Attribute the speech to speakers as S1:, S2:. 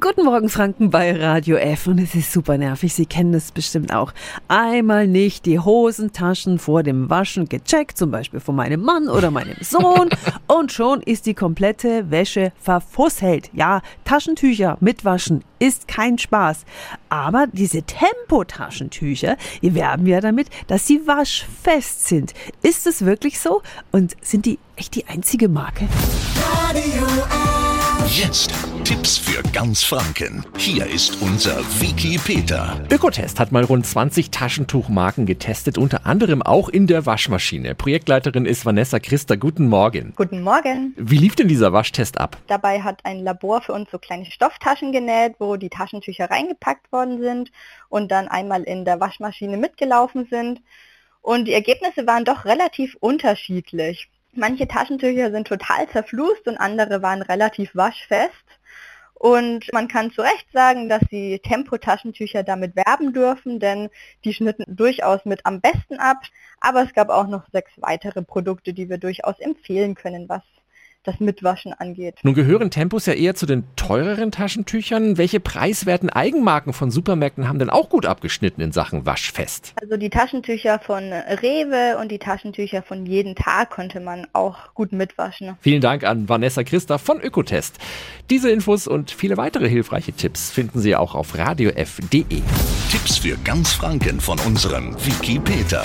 S1: Guten Morgen Franken bei Radio F und es ist super nervig, Sie kennen es bestimmt auch. Einmal nicht die Hosentaschen vor dem Waschen gecheckt, zum Beispiel von meinem Mann oder meinem Sohn und schon ist die komplette Wäsche verfusselt. Ja, Taschentücher mitwaschen ist kein Spaß. Aber diese Tempotaschentücher, die werben ja damit, dass sie waschfest sind. Ist es wirklich so? Und sind die echt die einzige Marke?
S2: Radio F. Jetzt Tipps für ganz Franken. Hier ist unser Wiki Peter.
S3: Ökotest hat mal rund 20 Taschentuchmarken getestet, unter anderem auch in der Waschmaschine. Projektleiterin ist Vanessa Christa. Guten Morgen.
S4: Guten Morgen.
S3: Wie lief denn dieser Waschtest ab?
S4: Dabei hat ein Labor für uns so kleine Stofftaschen genäht, wo die Taschentücher reingepackt worden sind und dann einmal in der Waschmaschine mitgelaufen sind. Und die Ergebnisse waren doch relativ unterschiedlich. Manche Taschentücher sind total zerflust und andere waren relativ waschfest. Und man kann zu Recht sagen, dass die Tempo-Taschentücher damit werben dürfen, denn die schnitten durchaus mit am besten ab. Aber es gab auch noch sechs weitere Produkte, die wir durchaus empfehlen können, was das Mitwaschen angeht.
S3: Nun gehören Tempos ja eher zu den teureren Taschentüchern. Welche preiswerten Eigenmarken von Supermärkten haben denn auch gut abgeschnitten in Sachen Waschfest?
S4: Also die Taschentücher von Rewe und die Taschentücher von jeden Tag konnte man auch gut mitwaschen.
S3: Vielen Dank an Vanessa Christa von Ökotest. Diese Infos und viele weitere hilfreiche Tipps finden Sie auch auf radiof.de.
S2: Tipps für ganz Franken von unserem Wiki Peter.